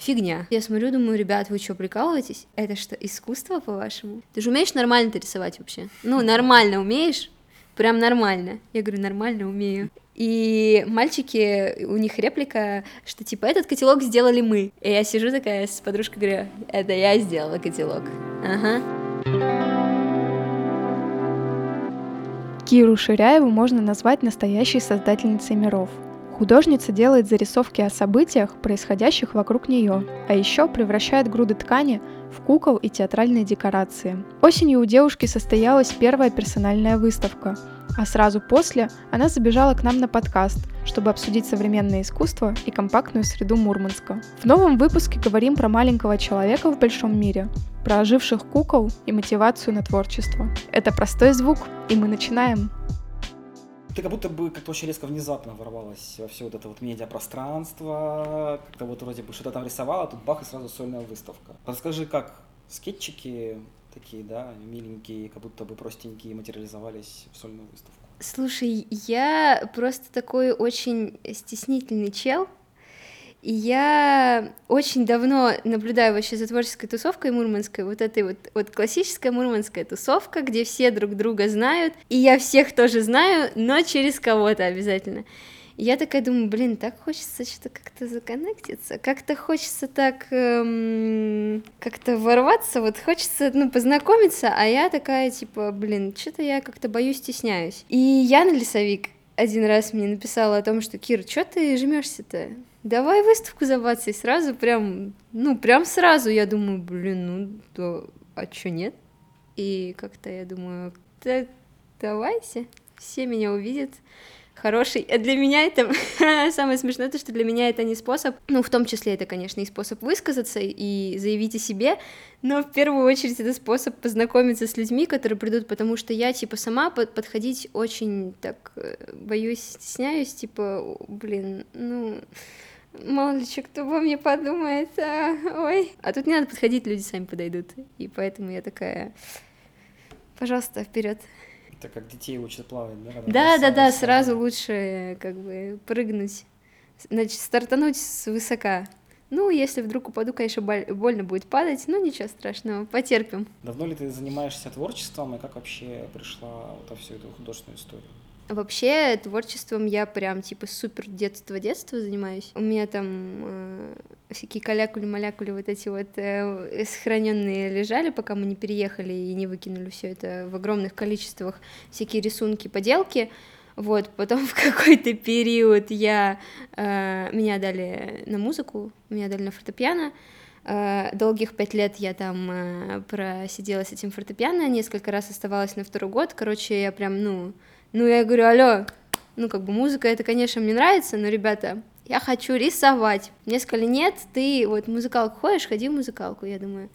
фигня. Я смотрю, думаю, ребят, вы что, прикалываетесь? Это что, искусство, по-вашему? Ты же умеешь нормально рисовать вообще? Ну, нормально умеешь? Прям нормально. Я говорю, нормально умею. И мальчики, у них реплика, что типа этот котелок сделали мы. И я сижу такая с подружкой говорю, это я сделала котелок. Ага. Киру Ширяеву можно назвать настоящей создательницей миров. Художница делает зарисовки о событиях, происходящих вокруг нее, а еще превращает груды ткани в кукол и театральные декорации. Осенью у девушки состоялась первая персональная выставка, а сразу после она забежала к нам на подкаст, чтобы обсудить современное искусство и компактную среду Мурманска. В новом выпуске говорим про маленького человека в большом мире, про оживших кукол и мотивацию на творчество. Это простой звук, и мы начинаем. Ты как будто бы как-то очень резко внезапно ворвалась во все вот это вот медиапространство, как-то вот вроде бы что-то там рисовала, тут бах и сразу сольная выставка. Расскажи, как скетчики такие, да, миленькие, как будто бы простенькие материализовались в сольную выставку? Слушай, я просто такой очень стеснительный чел, и я очень давно наблюдаю вообще за творческой тусовкой мурманской, вот этой вот, вот классическая мурманская тусовка, где все друг друга знают, и я всех тоже знаю, но через кого-то обязательно. И я такая думаю, блин, так хочется что-то как-то законнектиться, как-то хочется так эм, как-то ворваться, вот хочется, ну, познакомиться, а я такая, типа, блин, что-то я как-то боюсь, стесняюсь. И Яна Лесовик один раз мне написала о том, что, Кир, что ты жмешься-то? Давай выставку забацай сразу, прям, ну, прям сразу, я думаю, блин, ну, да, а чё нет? И как-то я думаю, да, давайте, все меня увидят, хороший. А для меня это самое смешное, то, что для меня это не способ, ну, в том числе это, конечно, и способ высказаться и заявить о себе, но в первую очередь это способ познакомиться с людьми, которые придут, потому что я, типа, сама под подходить очень так э, боюсь, стесняюсь, типа, блин, ну мало ли что кто обо мне подумает, а, ой. А тут не надо подходить, люди сами подойдут. И поэтому я такая, пожалуйста, вперед. Это как детей учат плавать, да? Да, да, да, сразу лучше как бы прыгнуть. Значит, стартануть с высока. Ну, если вдруг упаду, конечно, больно будет падать, но ничего страшного, потерпим. Давно ли ты занимаешься творчеством, и как вообще пришла вот во всю эту художественную историю? Вообще творчеством я прям типа супер детство-детство занимаюсь. У меня там э, всякие калякули-малякули вот эти вот э, сохраненные лежали, пока мы не переехали и не выкинули все это в огромных количествах, всякие рисунки, поделки. Вот, потом в какой-то период я, э, меня дали на музыку, меня дали на фортепиано, э, долгих пять лет я там э, просидела с этим фортепиано, несколько раз оставалась на второй год, короче, я прям, ну, ну, я говорю, алло, ну, как бы музыка, это, конечно, мне нравится, но, ребята, я хочу рисовать. Мне сказали, нет, ты вот в музыкалку ходишь, ходи в музыкалку. Я думаю,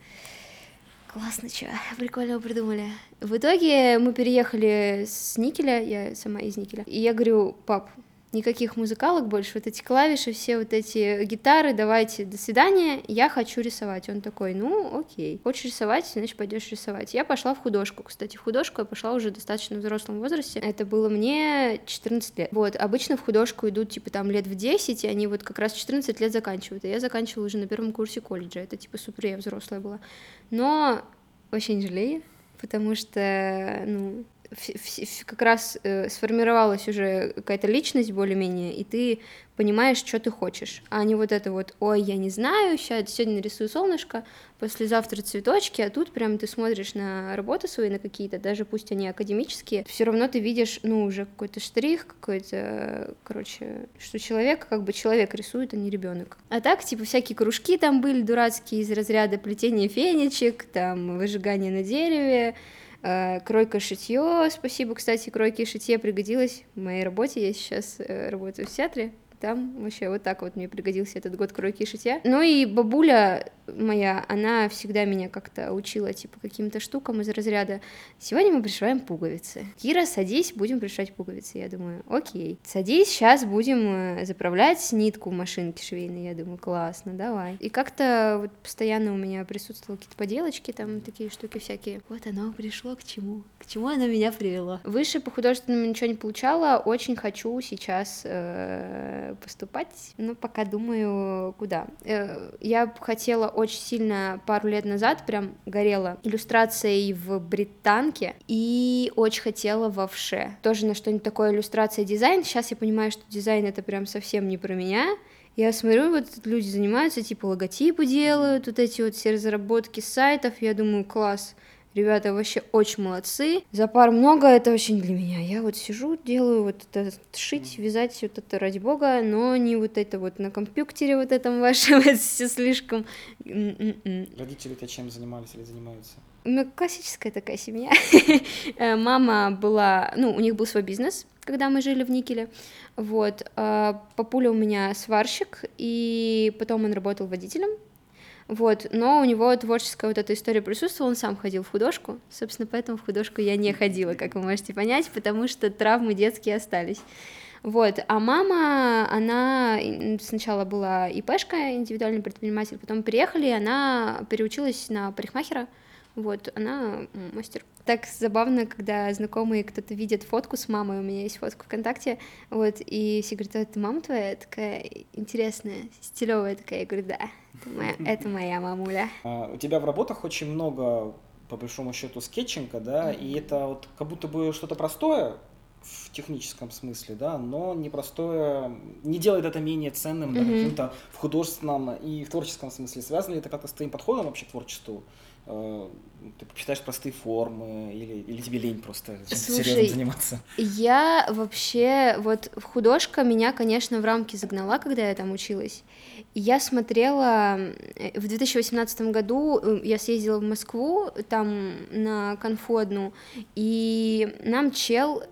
классно, что, прикольно придумали. В итоге мы переехали с Никеля, я сама из Никеля, и я говорю, пап, никаких музыкалок больше, вот эти клавиши, все вот эти гитары, давайте, до свидания, я хочу рисовать. Он такой, ну, окей, хочешь рисовать, значит, пойдешь рисовать. Я пошла в художку, кстати, в художку я пошла уже достаточно в взрослом возрасте, это было мне 14 лет. Вот, обычно в художку идут, типа, там, лет в 10, и они вот как раз 14 лет заканчивают, а я заканчивала уже на первом курсе колледжа, это, типа, супер, я взрослая была. Но не жалею, потому что, ну, как раз э, сформировалась уже какая-то личность более-менее, и ты понимаешь, что ты хочешь, а не вот это вот, ой, я не знаю, сейчас, сегодня нарисую солнышко, послезавтра цветочки, а тут прям ты смотришь на работы свои, на какие-то, даже пусть они академические, все равно ты видишь, ну, уже какой-то штрих, какой-то, короче, что человек, как бы человек рисует, а не ребенок. А так, типа, всякие кружки там были дурацкие из разряда плетения фенечек, там, выжигание на дереве, кройка шитье, спасибо, кстати, кройке и шитье пригодилось в моей работе. Я сейчас э, работаю в театре, там вообще вот так вот мне пригодился этот год кройки и шитья. Ну и бабуля моя, она всегда меня как-то учила, типа, каким-то штукам из разряда «Сегодня мы пришиваем пуговицы». Кира, садись, будем пришивать пуговицы. Я думаю, окей. Садись, сейчас будем э, заправлять нитку в машинке швейной. Я думаю, классно, давай. И как-то вот постоянно у меня присутствовали какие-то поделочки, там такие штуки всякие. Вот оно пришло к чему, к чему оно меня привело. Выше по художественному ничего не получала, очень хочу сейчас э, поступать, но пока думаю, куда. Э, я хотела очень сильно пару лет назад, прям горела иллюстрацией в британке и очень хотела во вше. Тоже на что-нибудь такое иллюстрация дизайн. Сейчас я понимаю, что дизайн это прям совсем не про меня. Я смотрю, вот люди занимаются, типа логотипы делают, вот эти вот все разработки сайтов, я думаю, класс, Ребята вообще очень молодцы. За пар много, это очень для меня. Я вот сижу, делаю вот это, шить, вязать, вот это ради бога, но не вот это вот на компьютере вот этом вашем, это все слишком... М-м-м. Родители-то чем занимались или занимаются? У меня классическая такая семья. Э, мама была, ну, у них был свой бизнес, когда мы жили в Никеле, вот. А папуля у меня сварщик, и потом он работал водителем, вот, но у него творческая вот эта история присутствовала, он сам ходил в художку, собственно, поэтому в художку я не ходила, как вы можете понять, потому что травмы детские остались. Вот, а мама, она сначала была ИПшка, индивидуальный предприниматель, потом приехали, и она переучилась на парикмахера, вот, она мастер. Так забавно, когда знакомые кто-то видит фотку с мамой, у меня есть фотка ВКонтакте, вот, и все говорят, это мама твоя? Я такая интересная, стилевая такая. Я говорю, да, это моя, это моя мамуля. А, у тебя в работах очень много, по большому счету, скетчинга, да, и это вот как будто бы что-то простое, в техническом смысле, да, но непростое, не делает это менее ценным, да, mm-hmm. каким-то в художественном и в творческом смысле. Связано ли это как-то с твоим подходом вообще к творчеству? Э, ты предпочитаешь простые формы или, или тебе лень просто Слушай, серьезно заниматься? Я вообще, вот художка меня, конечно, в рамки загнала, когда я там училась. Я смотрела, э, в 2018 году э, я съездила в Москву, там на конфу одну, и нам чел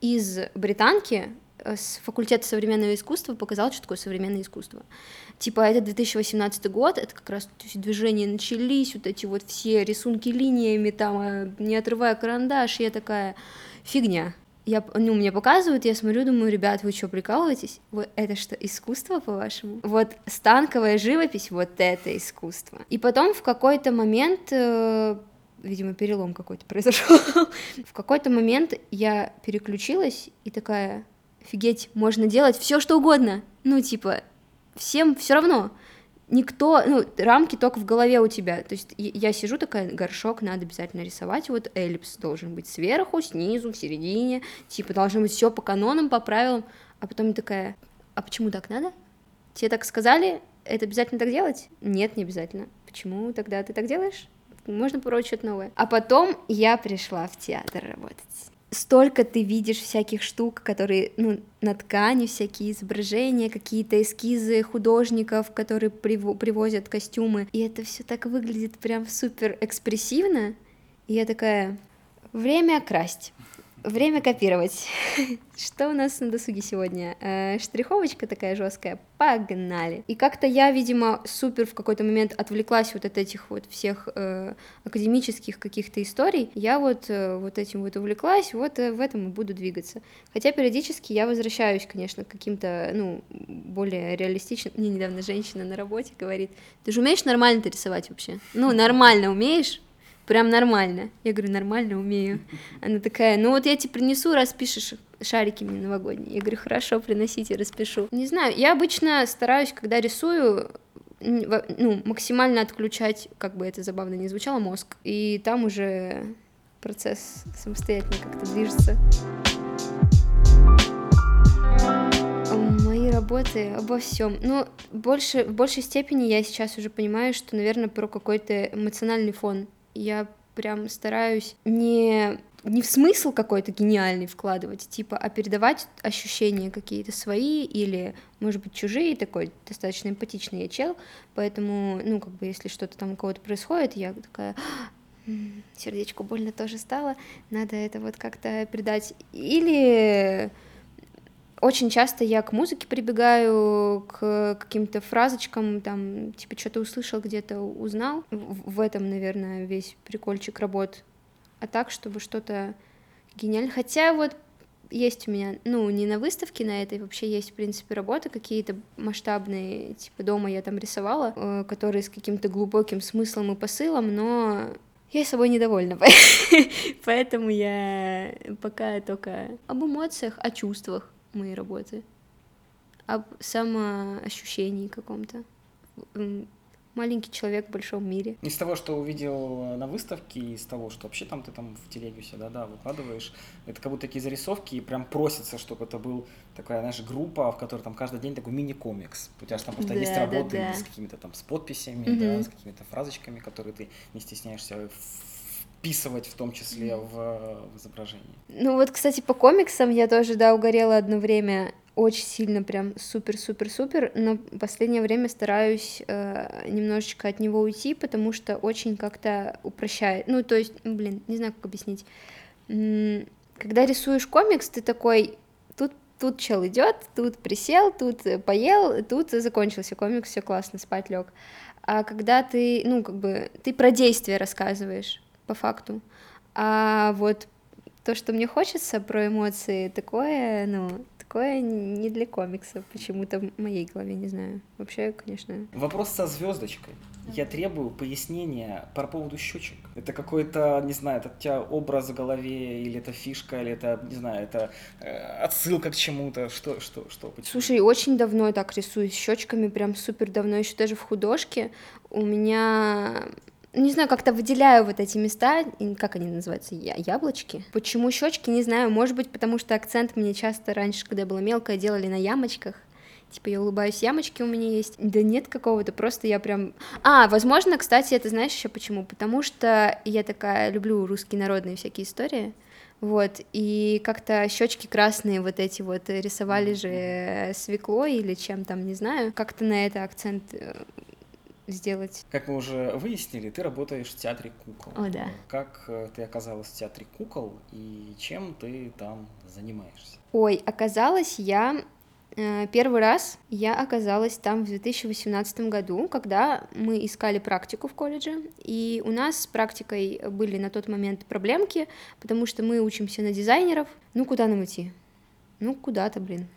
из британки с факультета современного искусства показал, что такое современное искусство. Типа, это 2018 год, это как раз движения начались, вот эти вот все рисунки линиями, там, а, не отрывая карандаш, я такая, фигня. Я, ну, мне показывают, я смотрю, думаю, ребят, вы что, прикалываетесь? Вот это что, искусство, по-вашему? Вот станковая живопись, вот это искусство. И потом в какой-то момент э, видимо, перелом какой-то произошел. в какой-то момент я переключилась и такая, офигеть, можно делать все что угодно. Ну, типа, всем все равно. Никто, ну, рамки только в голове у тебя. То есть я сижу такая, горшок надо обязательно рисовать, вот эллипс должен быть сверху, снизу, в середине, типа должно быть все по канонам, по правилам. А потом такая, а почему так надо? Тебе так сказали, это обязательно так делать? Нет, не обязательно. Почему тогда ты так делаешь? Можно попробовать что-то новое. А потом я пришла в театр работать столько ты видишь всяких штук, которые, ну, на ткани, всякие изображения, какие-то эскизы художников, которые прив- привозят костюмы, и это все так выглядит прям супер экспрессивно, и я такая, время красть. Время копировать. Что у нас на досуге сегодня? Э, штриховочка такая жесткая. Погнали. И как-то я, видимо, супер в какой-то момент отвлеклась вот от этих вот всех э, академических каких-то историй. Я вот э, вот этим вот увлеклась, вот в этом и буду двигаться. Хотя периодически я возвращаюсь, конечно, к каким-то, ну, более реалистичным. Мне недавно женщина на работе говорит, ты же умеешь нормально рисовать вообще? Ну, нормально умеешь? Прям нормально. Я говорю, нормально, умею. Она такая, ну вот я тебе принесу, распишешь шарики мне новогодние. Я говорю, хорошо, приносите, распишу. Не знаю, я обычно стараюсь, когда рисую, ну, максимально отключать, как бы это забавно не звучало, мозг. И там уже процесс самостоятельно как-то движется. Мои работы обо всем. Ну, больше, в большей степени я сейчас уже понимаю, что, наверное, про какой-то эмоциональный фон я прям стараюсь не не в смысл какой-то гениальный вкладывать, типа, а передавать ощущения какие-то свои или, может быть, чужие, такой достаточно эмпатичный я чел, поэтому, ну, как бы, если что-то там у кого-то происходит, я такая, сердечку больно тоже стало, надо это вот как-то передать. Или Очень часто я к музыке прибегаю, к каким-то фразочкам, там, типа, что-то услышал где-то, узнал. В этом, наверное, весь прикольчик работ. А так, чтобы что-то гениально. Хотя вот есть у меня, ну, не на выставке на этой, вообще есть, в принципе, работы какие-то масштабные, типа дома я там рисовала, э, которые с каким-то глубоким смыслом и посылом, но я собой недовольна, поэтому я пока только об эмоциях, о чувствах моей работы, об самоощущении каком-то маленький человек в большом мире. Из того, что увидел на выставке, из того, что вообще там ты там в телеге все, да, да, выкладываешь, это как будто такие зарисовки, и прям просится, чтобы это был такая, знаешь, группа, в которой там каждый день такой мини-комикс. У тебя же там просто да, есть работы да, да. с какими-то там с подписями, угу. да, с какими-то фразочками, которые ты не стесняешься вписывать в том числе в, в изображение. Ну вот, кстати, по комиксам я тоже, да, угорела одно время очень сильно прям супер-супер-супер, но в последнее время стараюсь э, немножечко от него уйти, потому что очень как-то упрощает. Ну, то есть, блин, не знаю, как объяснить. Когда рисуешь комикс, ты такой, тут тут чел идет, тут присел, тут поел, тут закончился комикс, все классно, спать лег. А когда ты, ну, как бы, ты про действие рассказываешь, по факту. А вот то, что мне хочется про эмоции, такое, ну, такое не для комиксов, почему-то в моей голове, не знаю. Вообще, конечно. Вопрос со звездочкой. Я требую пояснения по поводу щечек. Это какой-то, не знаю, это у тебя образ в голове, или это фишка, или это, не знаю, это э, отсылка к чему-то, что, что, что, почему? Слушай, очень давно я так рисую щечками, прям супер давно, еще даже в художке. У меня не знаю, как-то выделяю вот эти места, как они называются, я, яблочки. Почему щечки, не знаю, может быть, потому что акцент мне часто раньше, когда я была мелкая, делали на ямочках. Типа я улыбаюсь, ямочки у меня есть. Да нет какого-то, просто я прям... А, возможно, кстати, это знаешь еще почему? Потому что я такая люблю русские народные всякие истории. Вот, и как-то щечки красные вот эти вот рисовали же свеклой или чем там, не знаю. Как-то на это акцент э, сделать. Как мы уже выяснили, ты работаешь в театре кукол. О, да. Как э, ты оказалась в театре кукол и чем ты там занимаешься? Ой, оказалась я э, Первый раз я оказалась там в 2018 году, когда мы искали практику в колледже, и у нас с практикой были на тот момент проблемки, потому что мы учимся на дизайнеров. Ну, куда нам идти? Ну, куда-то, блин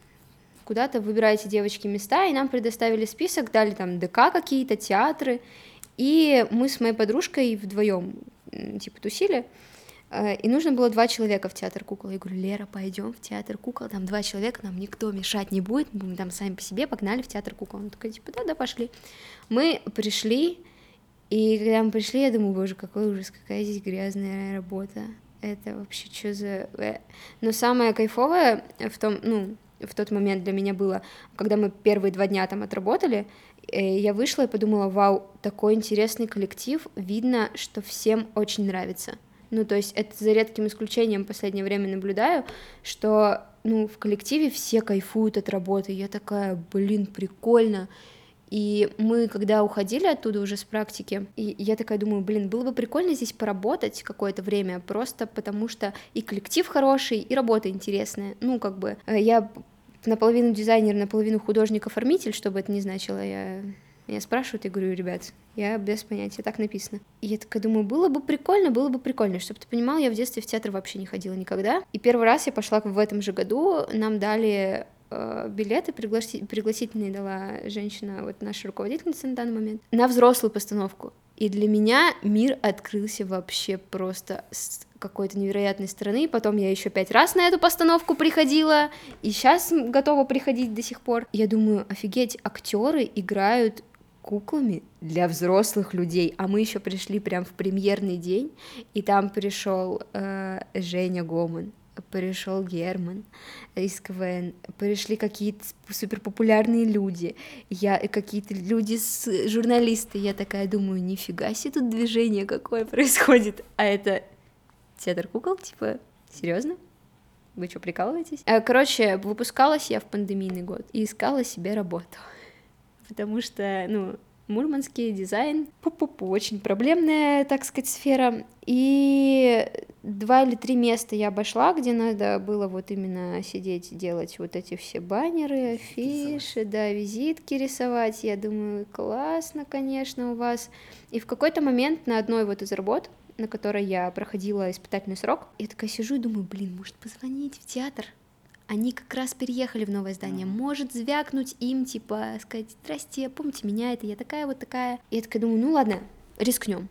куда-то выбираете девочки места, и нам предоставили список, дали там ДК какие-то, театры, и мы с моей подружкой вдвоем типа тусили, э, и нужно было два человека в театр кукол. Я говорю, Лера, пойдем в театр кукол, там два человека, нам никто мешать не будет, мы там сами по себе погнали в театр кукол. Она такая, типа, да, да, пошли. Мы пришли, и когда мы пришли, я думаю, боже, какой ужас, какая здесь грязная работа. Это вообще что за... Э?» Но самое кайфовое в том, ну, в тот момент для меня было, когда мы первые два дня там отработали, э, я вышла и подумала, вау, такой интересный коллектив, видно, что всем очень нравится. Ну, то есть это за редким исключением в последнее время наблюдаю, что, ну, в коллективе все кайфуют от работы. Я такая, блин, прикольно. И мы, когда уходили оттуда уже с практики, и я такая думаю, блин, было бы прикольно здесь поработать какое-то время, просто потому что и коллектив хороший, и работа интересная. Ну, как бы, э, я наполовину дизайнер, наполовину художник-оформитель, что бы это ни значило, я меня спрашивают, я говорю, ребят, я без понятия, так написано. И я такая думаю, было бы прикольно, было бы прикольно, чтобы ты понимал, я в детстве в театр вообще не ходила никогда. И первый раз я пошла в этом же году, нам дали билеты пригласи... пригласительные дала женщина, вот наша руководительница на данный момент, на взрослую постановку. И для меня мир открылся вообще просто с какой-то невероятной стороны. Потом я еще пять раз на эту постановку приходила, и сейчас готова приходить до сих пор. Я думаю, офигеть, актеры играют куклами для взрослых людей, а мы еще пришли прям в премьерный день, и там пришел э, Женя Гоман, пришел Герман из КВН, пришли какие-то суперпопулярные люди, я какие-то люди с журналисты, я такая думаю, нифига себе тут движение какое происходит, а это театр кукол, типа, серьезно? Вы что, прикалываетесь? Э, короче, выпускалась я в пандемийный год и искала себе работу, потому что, ну, Мурманский дизайн, пу-пу-пу, очень проблемная, так сказать, сфера. И два или три места я обошла, где надо было вот именно сидеть, делать вот эти все баннеры, афиши, да, визитки рисовать. Я думаю, классно, конечно, у вас. И в какой-то момент на одной вот из работ, на которой я проходила испытательный срок, я такая сижу и думаю, блин, может позвонить в театр? Они как раз переехали в новое здание. Может звякнуть им, типа, сказать, здрасте, помните меня, это я такая вот такая. И я такая думаю, ну ладно, рискнем.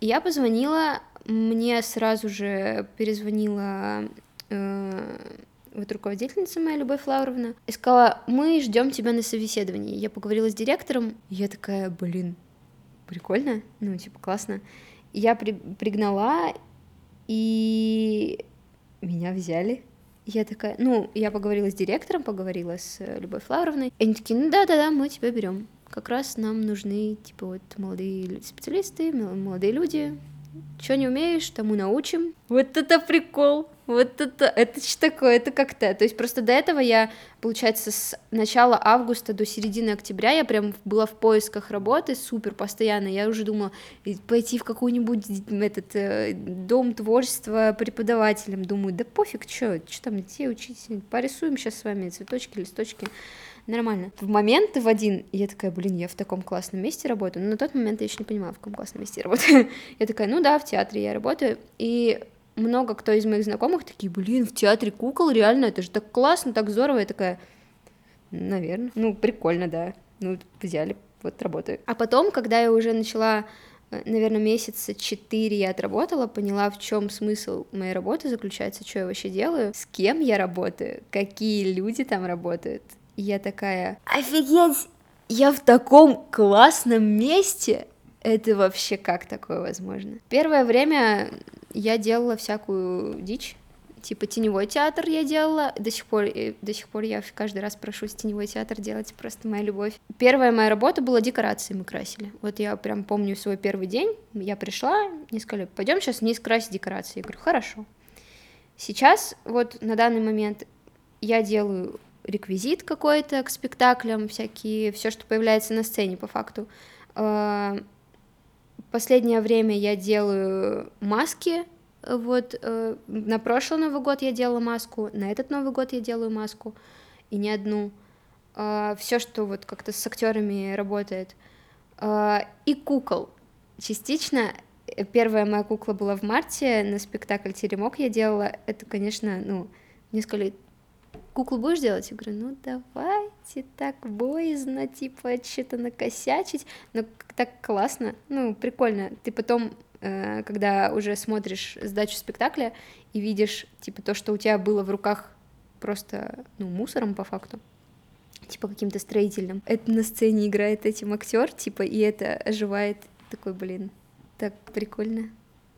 И я позвонила мне сразу же перезвонила э, вот руководительница моя, Любовь Лауровна, и сказала, мы ждем тебя на собеседовании. Я поговорила с директором, и я такая, блин, прикольно, ну, типа, классно. Я при, пригнала, и меня взяли. Я такая, ну, я поговорила с директором, поговорила с Любовь Лауровной, и они такие, ну да-да-да, мы тебя берем. Как раз нам нужны, типа, вот молодые специалисты, молодые люди, что не умеешь, тому научим. Вот это прикол. Вот это, это что такое, это как-то. То есть просто до этого я, получается, с начала августа до середины октября я прям была в поисках работы супер постоянно. Я уже думала пойти в какой-нибудь этот э, дом творчества преподавателем. Думаю, да пофиг, что, что там детей учить, порисуем сейчас с вами цветочки, листочки нормально. В момент в один я такая, блин, я в таком классном месте работаю. Но на тот момент я еще не понимала, в каком классном месте я работаю. я такая, ну да, в театре я работаю. И много кто из моих знакомых такие, блин, в театре кукол, реально, это же так классно, так здорово. Я такая, наверное, ну, прикольно, да. Ну, взяли, вот работаю. А потом, когда я уже начала э, наверное, месяца четыре я отработала, поняла, в чем смысл моей работы заключается, что я вообще делаю, с кем я работаю, какие люди там работают. И я такая, офигеть, я в таком классном месте, это вообще как такое возможно? Первое время я делала всякую дичь, типа теневой театр я делала, до сих пор, до сих пор я каждый раз прошу теневой театр делать, просто моя любовь. Первая моя работа была декорации мы красили. Вот я прям помню свой первый день, я пришла, мне сказали, пойдем сейчас не красить декорации. Я говорю, хорошо. Сейчас, вот на данный момент, я делаю реквизит какой-то к спектаклям, всякие, все, что появляется на сцене по факту. Последнее время я делаю маски, вот э, на прошлый Новый год я делала маску, на этот Новый год я делаю маску, и не одну. А, все, что вот как-то с актерами работает. А, и кукол. Частично первая моя кукла была в марте, на спектакль «Теремок» я делала. Это, конечно, ну, сказали, куклу будешь делать? Я говорю, ну давайте, так боязно, типа, что-то накосячить, но так классно, ну, прикольно. Ты потом, э, когда уже смотришь сдачу спектакля и видишь, типа, то, что у тебя было в руках просто, ну, мусором по факту, типа, каким-то строительным, это на сцене играет этим актер, типа, и это оживает такой, блин, так прикольно,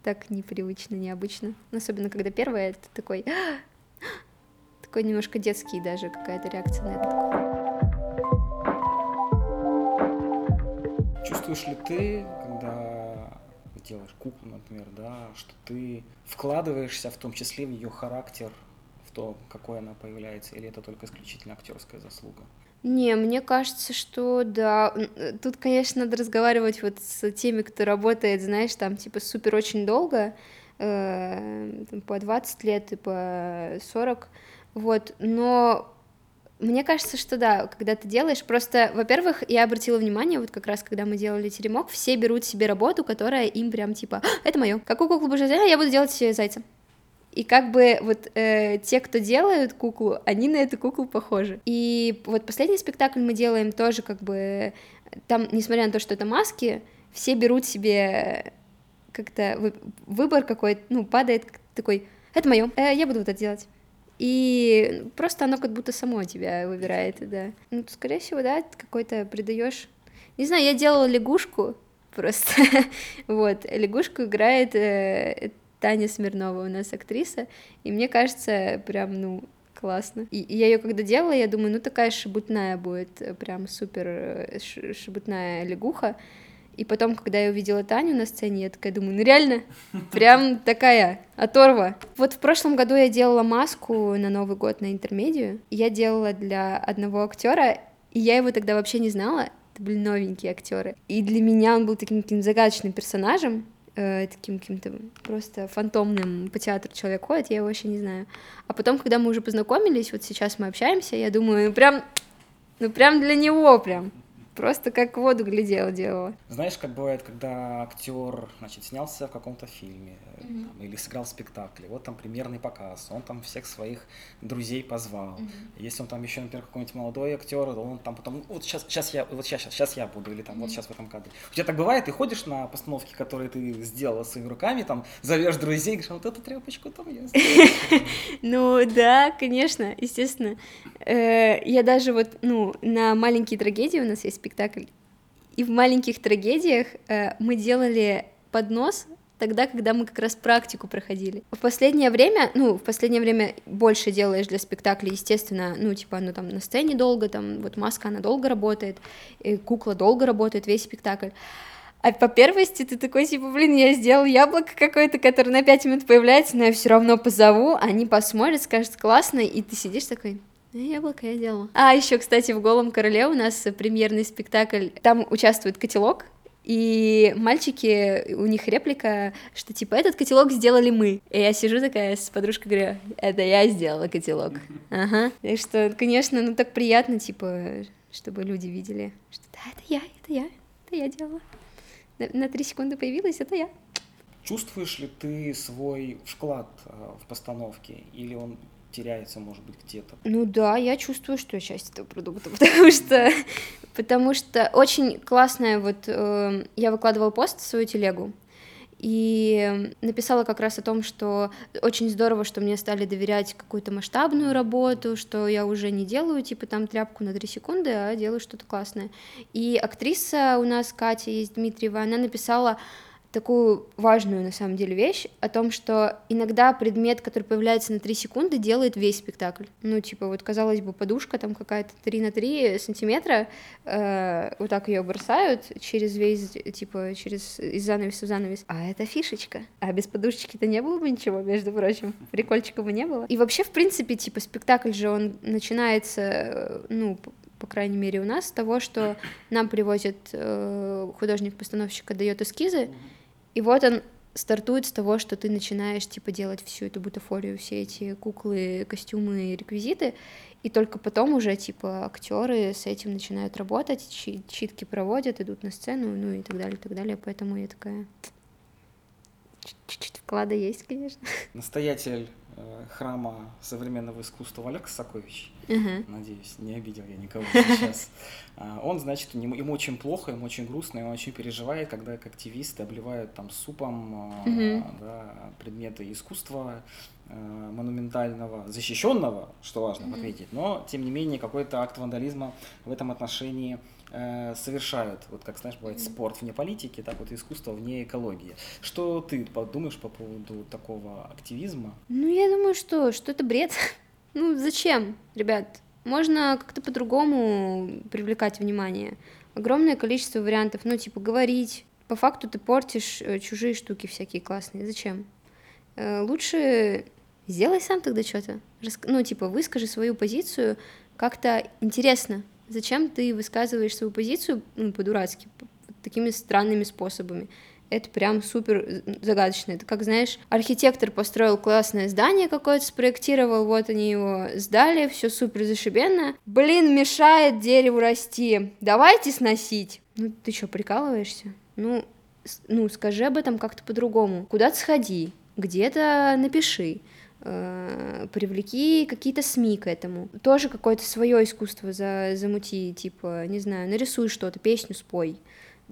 так непривычно, необычно. Особенно, когда первое, это такой, такой немножко детский даже какая-то реакция на это. Чувствуешь ли ты, когда делаешь куклу, например, да, что ты вкладываешься в том числе в ее характер, в то, какой она появляется, или это только исключительно актерская заслуга? Не, мне кажется, что да. Тут, конечно, надо разговаривать вот с теми, кто работает, знаешь, там, типа, супер очень долго, э, по 20 лет и по 40, вот, но мне кажется, что да, когда ты делаешь, просто, во-первых, я обратила внимание, вот как раз, когда мы делали теремок, все берут себе работу, которая им прям типа, «А, это мое. Какую куклу будешь делать? Я буду делать зайца. И как бы вот э, те, кто делают куклу, они на эту куклу похожи. И вот последний спектакль мы делаем тоже как бы там, несмотря на то, что это маски, все берут себе как-то выбор какой-то, ну падает такой, это мое, э, я буду вот это делать. И просто оно как будто само тебя выбирает, да. Ну, скорее всего, да, какой-то придаешь. Не знаю, я делала лягушку просто. вот, лягушку играет э, Таня Смирнова у нас актриса, и мне кажется, прям, ну, классно. И, и я ее когда делала, я думаю, ну такая шебутная будет, прям супер э, шебутная лягуха. И потом, когда я увидела Таню на сцене, я такая думаю, ну реально, прям такая оторва. Вот в прошлом году я делала маску на Новый год на интермедию. Я делала для одного актера, и я его тогда вообще не знала. Это были новенькие актеры. И для меня он был таким каким загадочным персонажем. э, таким каким-то просто фантомным по театру человек ходит, я его вообще не знаю. А потом, когда мы уже познакомились, вот сейчас мы общаемся, я думаю, ну прям, ну прям для него прям. Просто как воду глядела, делала. Знаешь, как бывает, когда актер, значит, снялся в каком-то фильме mm-hmm. там, или сыграл в спектакле, вот там примерный показ, он там всех своих друзей позвал. Mm-hmm. Если он там еще, например, какой-нибудь молодой актер, он там потом, вот сейчас, сейчас я, вот сейчас, сейчас я буду, или там mm-hmm. вот сейчас в этом кадре. У тебя так бывает, ты ходишь на постановки, которые ты сделала своими руками, там зовешь друзей, говоришь, вот эту тряпочку там я Ну да, конечно, естественно. Э, я даже вот, ну, на маленькие трагедии у нас есть спектакль. И в маленьких трагедиях э, мы делали поднос тогда, когда мы как раз практику проходили. В последнее время, ну, в последнее время больше делаешь для спектакля, естественно, ну, типа, оно там на сцене долго, там, вот маска, она долго работает, кукла долго работает, весь спектакль. А по первости ты такой, типа, блин, я сделал яблоко какое-то, которое на 5 минут появляется, но я все равно позову, они посмотрят, скажут, классно, и ты сидишь такой, Яблоко я делала. А еще, кстати, в «Голом короле» у нас премьерный спектакль. Там участвует котелок, и мальчики, у них реплика, что типа этот котелок сделали мы. И я сижу такая с подружкой говорю, это я сделала котелок. Ага. Так что, конечно, ну так приятно, типа, чтобы люди видели, что да, это я, это я, это я делала. На, три секунды появилась, это я. Чувствуешь ли ты свой вклад э, в постановке, или он теряется, может быть, где-то. Ну да, я чувствую, что я часть этого продукта, потому что, потому что очень классная вот, э, я выкладывала пост в свою телегу, и написала как раз о том, что очень здорово, что мне стали доверять какую-то масштабную работу, что я уже не делаю типа там тряпку на 3 секунды, а делаю что-то классное. И актриса у нас, Катя есть Дмитриева, она написала такую важную на самом деле вещь о том, что иногда предмет, который появляется на 3 секунды, делает весь спектакль. Ну, типа, вот казалось бы, подушка там какая-то 3 на 3 сантиметра, э, вот так ее бросают через весь, типа, через из занавеса в занавес. А это фишечка. А без подушечки-то не было бы ничего, между прочим. Прикольчика бы не было. И вообще, в принципе, типа, спектакль же, он начинается, ну, по крайней мере, у нас, с того, что нам привозят э, художник-постановщик, дает эскизы, и вот он стартует с того, что ты начинаешь, типа, делать всю эту бутафорию, все эти куклы, костюмы, реквизиты, и только потом уже, типа, актеры с этим начинают работать, читки проводят, идут на сцену, ну и так далее, и так далее, поэтому я такая... Чуть-чуть вклада есть, конечно. Настоятель храма современного искусства Олег Сакович, uh-huh. надеюсь, не обидел я никого сейчас, а, он, значит, ему, ему очень плохо, ему очень грустно, и он очень переживает, когда активисты обливают там супом uh-huh. да, предметы искусства э, монументального, защищенного, что важно uh-huh. отметить, но, тем не менее, какой-то акт вандализма в этом отношении э, совершают. Вот как, знаешь, бывает спорт вне политики, так вот искусство вне экологии. Что ты подумаешь по поводу такого активизма? Ну, я думаю, что, что это бред. Ну, зачем, ребят? Можно как-то по-другому привлекать внимание. Огромное количество вариантов, ну, типа, говорить. По факту ты портишь э, чужие штуки всякие классные. Зачем? Э, лучше сделай сам тогда что-то. Ну, типа, выскажи свою позицию как-то интересно. Зачем ты высказываешь свою позицию ну, по-дурацки, такими странными способами? это прям супер загадочно. Это как, знаешь, архитектор построил классное здание какое-то, спроектировал, вот они его сдали, все супер зашибенно. Блин, мешает дереву расти, давайте сносить. Ну, ты что, прикалываешься? Ну, ну, скажи об этом как-то по-другому. Куда-то сходи, где-то напиши э, привлеки какие-то СМИ к этому. Тоже какое-то свое искусство за, замути, типа, не знаю, нарисуй что-то, песню спой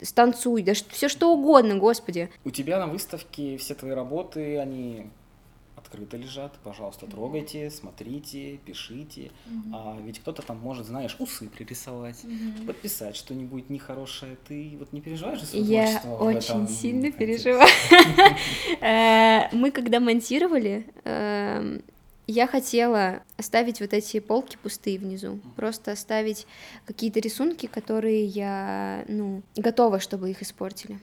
станцуй, да все что угодно, господи. У тебя на выставке все твои работы, они открыто лежат, пожалуйста, трогайте, смотрите, пишите. Mm-hmm. А ведь кто-то там может, знаешь, усы пририсовать, mm-hmm. подписать что-нибудь нехорошее. Ты вот не переживаешь за свое Я очень сильно переживаю. Э, мы когда монтировали, эм, я хотела оставить вот эти полки пустые внизу, просто оставить какие-то рисунки, которые я, ну, готова, чтобы их испортили.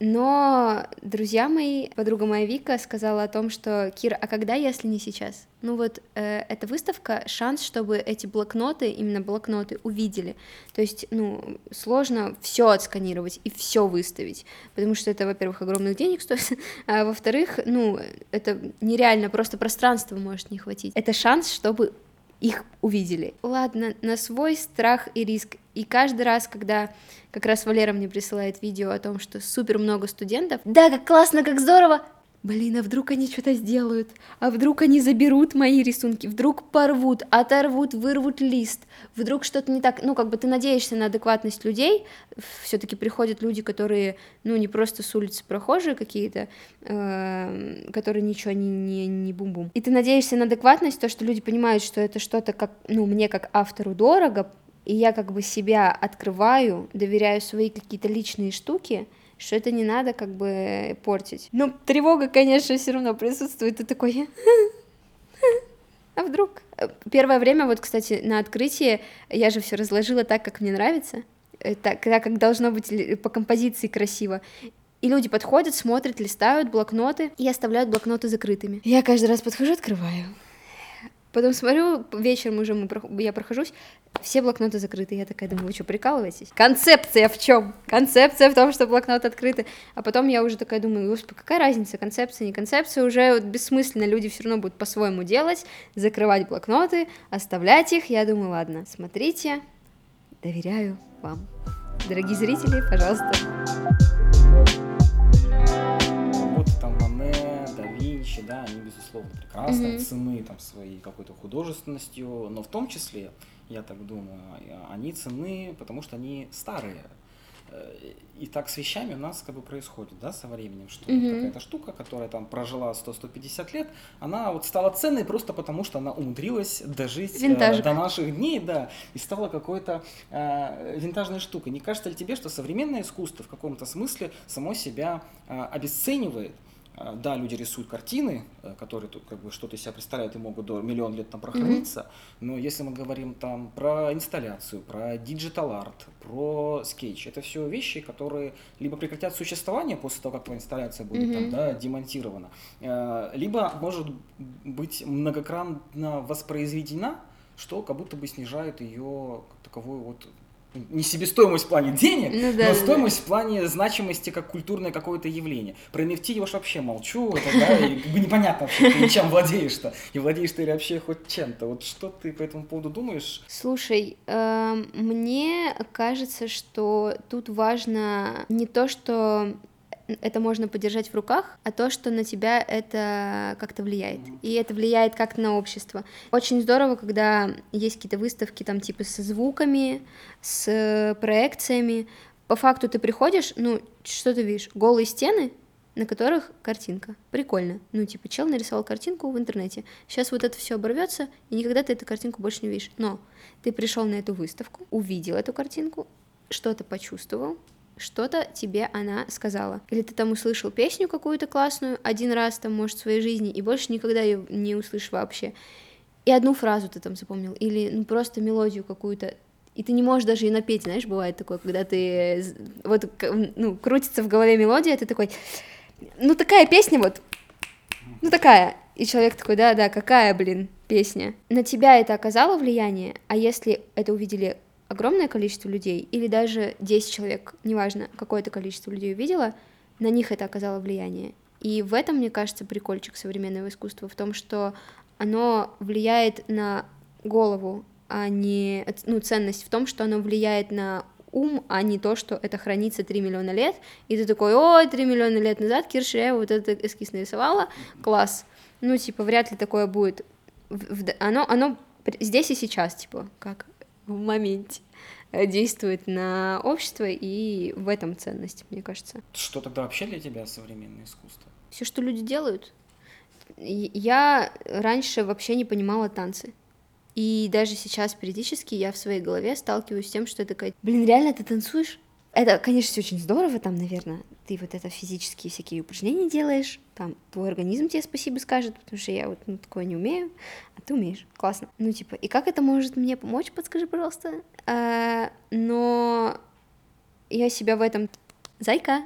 Но друзья мои, подруга моя Вика сказала о том, что Кир, а когда, если не сейчас? Ну вот э, эта выставка шанс, чтобы эти блокноты, именно блокноты, увидели. То есть, ну, сложно все отсканировать и все выставить, потому что это, во-первых, огромных денег стоит, а во-вторых, ну, это нереально, просто пространства может не хватить. Это шанс, чтобы их увидели. Ладно, на свой страх и риск. И каждый раз, когда как раз Валера мне присылает видео о том, что супер много студентов, да, как классно, как здорово, Блин, а вдруг они что-то сделают? А вдруг они заберут мои рисунки? Вдруг порвут, оторвут, вырвут лист? Вдруг что-то не так? Ну, как бы ты надеешься на адекватность людей. Все-таки приходят люди, которые, ну, не просто с улицы прохожие какие-то, э, которые ничего не, не, не бум-бум. И ты надеешься на адекватность, то, что люди понимают, что это что-то, как, ну, мне как автору дорого, и я как бы себя открываю, доверяю свои какие-то личные штуки, что это не надо как бы портить. Но тревога, конечно, все равно присутствует, ты такой... А вдруг? Первое время, вот, кстати, на открытии я же все разложила так, как мне нравится, так, как должно быть по композиции красиво. И люди подходят, смотрят, листают блокноты и оставляют блокноты закрытыми. Я каждый раз подхожу, открываю. Потом смотрю, вечером уже мы, я прохожусь, все блокноты закрыты. Я такая думаю, вы что, прикалываетесь? Концепция в чем? Концепция в том, что блокноты открыты. А потом я уже такая думаю, господи, какая разница, концепция, не концепция, уже вот бессмысленно, люди все равно будут по-своему делать, закрывать блокноты, оставлять их. Я думаю, ладно, смотрите, доверяю вам. Дорогие зрители, пожалуйста. вещи, да, они, прекрасны, mm-hmm. цены там своей какой-то художественностью, но в том числе, я так думаю, они цены, потому что они старые. Э, и так с вещами у нас как бы происходит, да, со временем, что mm-hmm. какая-то штука, которая там прожила 100-150 лет, она вот стала ценной просто потому, что она умудрилась дожить э, до наших дней, да, и стала какой-то э, винтажной штукой. Не кажется ли тебе, что современное искусство в каком-то смысле само себя э, обесценивает? А, да, люди рисуют картины, э, которые тут как бы что-то из себя представляют и могут до миллион лет там прохраниться, mm-hmm. но если мы говорим там про инсталляцию, про digital art, про скетч, это все вещи, которые либо прекратят существование после того, как твоя инсталляция будет mm-hmm. там, да, демонтирована, э, либо может быть многократно воспроизведена, что как будто бы снижает ее таковую вот не себестоимость в плане денег, ну, да, но да, стоимость да. в плане значимости как культурное какое-то явление. Про NFT я уж вообще молчу, это, да, и как бы непонятно вообще, ты чем владеешь-то, и владеешь ты вообще хоть чем-то. Вот что ты по этому поводу думаешь? Слушай, э, мне кажется, что тут важно не то, что это можно подержать в руках, а то, что на тебя это как-то влияет. И это влияет как-то на общество. Очень здорово, когда есть какие-то выставки там типа со звуками, с проекциями. По факту ты приходишь, ну, что ты видишь? Голые стены, на которых картинка. Прикольно. Ну, типа, чел нарисовал картинку в интернете. Сейчас вот это все оборвется, и никогда ты эту картинку больше не видишь. Но ты пришел на эту выставку, увидел эту картинку, что-то почувствовал, что-то тебе она сказала. Или ты там услышал песню какую-то классную один раз там, может, в своей жизни, и больше никогда ее не услышишь вообще. И одну фразу ты там запомнил, или ну, просто мелодию какую-то, и ты не можешь даже и напеть, знаешь, бывает такое, когда ты, вот, ну, крутится в голове мелодия, ты такой, ну, такая песня вот, ну, такая, и человек такой, да-да, какая, блин, песня. На тебя это оказало влияние, а если это увидели огромное количество людей, или даже 10 человек, неважно, какое-то количество людей увидела, на них это оказало влияние. И в этом, мне кажется, прикольчик современного искусства, в том, что оно влияет на голову, а не... Ну, ценность в том, что оно влияет на ум, а не то, что это хранится 3 миллиона лет, и ты такой, ой, 3 миллиона лет назад Кирше вот этот эскиз нарисовала, класс. Ну, типа, вряд ли такое будет. Оно, оно здесь и сейчас, типа, как в моменте э, действует на общество, и в этом ценность, мне кажется. Что тогда вообще для тебя современное искусство? Все, что люди делают. Я раньше вообще не понимала танцы. И даже сейчас периодически я в своей голове сталкиваюсь с тем, что я такая, блин, реально ты танцуешь? Это, конечно, все очень здорово, там, наверное, ты вот это физические всякие упражнения делаешь, там, твой организм тебе спасибо скажет, потому что я вот ну, такое не умею, а ты умеешь, классно. Ну, типа, и как это может мне помочь, подскажи, пожалуйста. А, но я себя в этом... Зайка,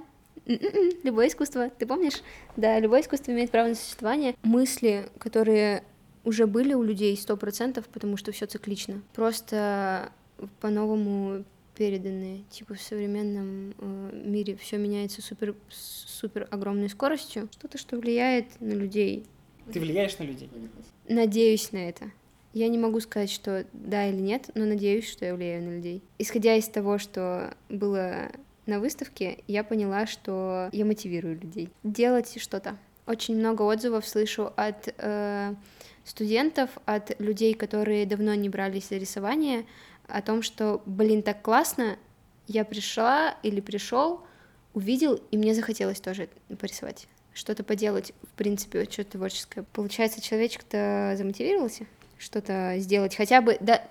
М-м-м, любое искусство, ты помнишь? Да, любое искусство имеет право на существование. Мысли, которые уже были у людей сто процентов, потому что все циклично. Просто по-новому переданные. Типа в современном э, мире все меняется супер, супер огромной скоростью. Что-то, что влияет на людей. Ты влияешь на людей? Надеюсь на это. Я не могу сказать, что да или нет, но надеюсь, что я влияю на людей. Исходя из того, что было на выставке, я поняла, что я мотивирую людей делать что-то. Очень много отзывов слышу от э, студентов, от людей, которые давно не брались за рисование, о том, что, блин, так классно, я пришла или пришел, увидел, и мне захотелось тоже порисовать, что-то поделать, в принципе, что-то творческое. Получается, человечек-то замотивировался что-то сделать, хотя бы, да,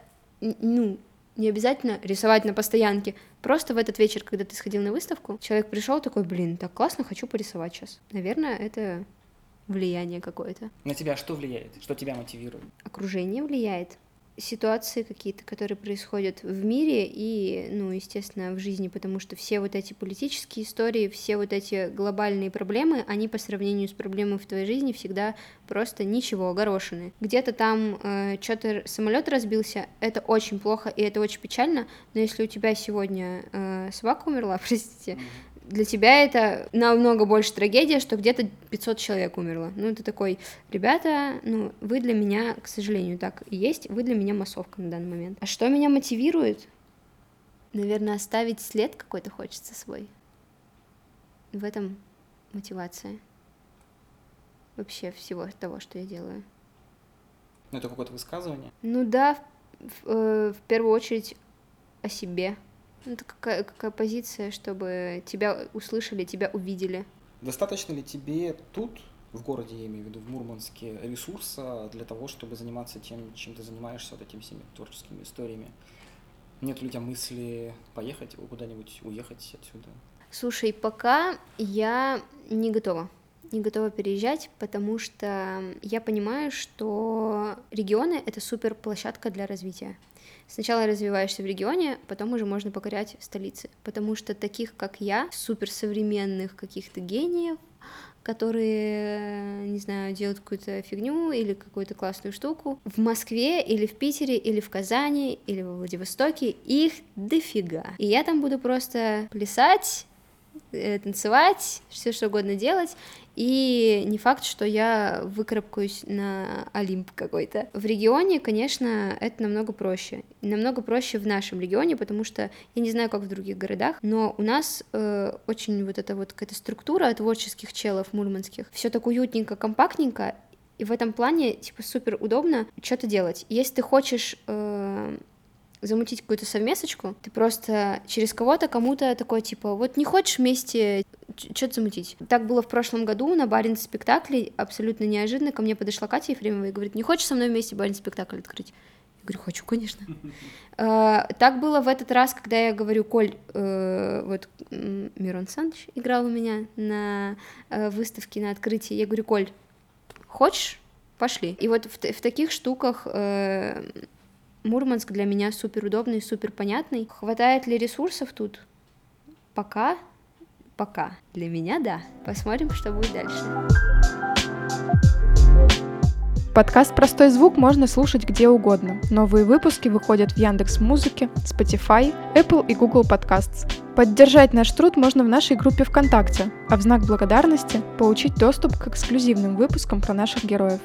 ну, не обязательно рисовать на постоянке. Просто в этот вечер, когда ты сходил на выставку, человек пришел такой, блин, так классно, хочу порисовать сейчас. Наверное, это влияние какое-то. На тебя что влияет? Что тебя мотивирует? Окружение влияет ситуации какие-то, которые происходят в мире и, ну, естественно, в жизни, потому что все вот эти политические истории, все вот эти глобальные проблемы, они по сравнению с проблемой в твоей жизни всегда просто ничего, огорошены. Где-то там э, что-то самолет разбился, это очень плохо и это очень печально, но если у тебя сегодня э, собака умерла, простите, для тебя это намного больше трагедия, что где-то 500 человек умерло. Ну, это такой, ребята, ну, вы для меня, к сожалению, так и есть, вы для меня массовка на данный момент. А что меня мотивирует? Наверное, оставить след какой-то хочется свой. В этом мотивация вообще всего того, что я делаю. Ну, это какое-то высказывание? Ну да, в, в, э, в первую очередь о себе. Ну, это какая, какая позиция, чтобы тебя услышали, тебя увидели? Достаточно ли тебе тут, в городе, я имею в виду, в Мурманске, ресурса для того, чтобы заниматься тем, чем ты занимаешься, вот этими всеми творческими историями? Нет ли у тебя мысли поехать куда-нибудь, уехать отсюда? Слушай, пока я не готова не готова переезжать, потому что я понимаю, что регионы — это супер площадка для развития. Сначала развиваешься в регионе, потом уже можно покорять столицы, потому что таких, как я, суперсовременных каких-то гениев, которые, не знаю, делают какую-то фигню или какую-то классную штуку. В Москве или в Питере или в Казани или во Владивостоке их дофига. И я там буду просто плясать, э, танцевать, все что угодно делать, и не факт, что я выкарабкаюсь на Олимп какой-то. В регионе, конечно, это намного проще. намного проще в нашем регионе, потому что я не знаю, как в других городах, но у нас э, очень вот эта вот какая-то структура творческих челов мурманских. Все так уютненько, компактненько, и в этом плане, типа, супер удобно что-то делать. Если ты хочешь э, замутить какую-то совместочку, ты просто через кого-то кому-то такой, типа, вот не хочешь вместе что-то замутить. Так было в прошлом году на барин спектакле, абсолютно неожиданно ко мне подошла Катя Ефремова и говорит, не хочешь со мной вместе барин спектакль открыть? Я говорю, хочу, конечно. А, так было в этот раз, когда я говорю, Коль, э, вот Мирон Саныч играл у меня на э, выставке на открытии, я говорю, Коль, хочешь? Пошли. И вот в, в таких штуках э, Мурманск для меня супер удобный, супер понятный. Хватает ли ресурсов тут? Пока, пока. Для меня да. Посмотрим, что будет дальше. Подкаст «Простой звук» можно слушать где угодно. Новые выпуски выходят в Яндекс Музыке, Spotify, Apple и Google Podcasts. Поддержать наш труд можно в нашей группе ВКонтакте, а в знак благодарности получить доступ к эксклюзивным выпускам про наших героев.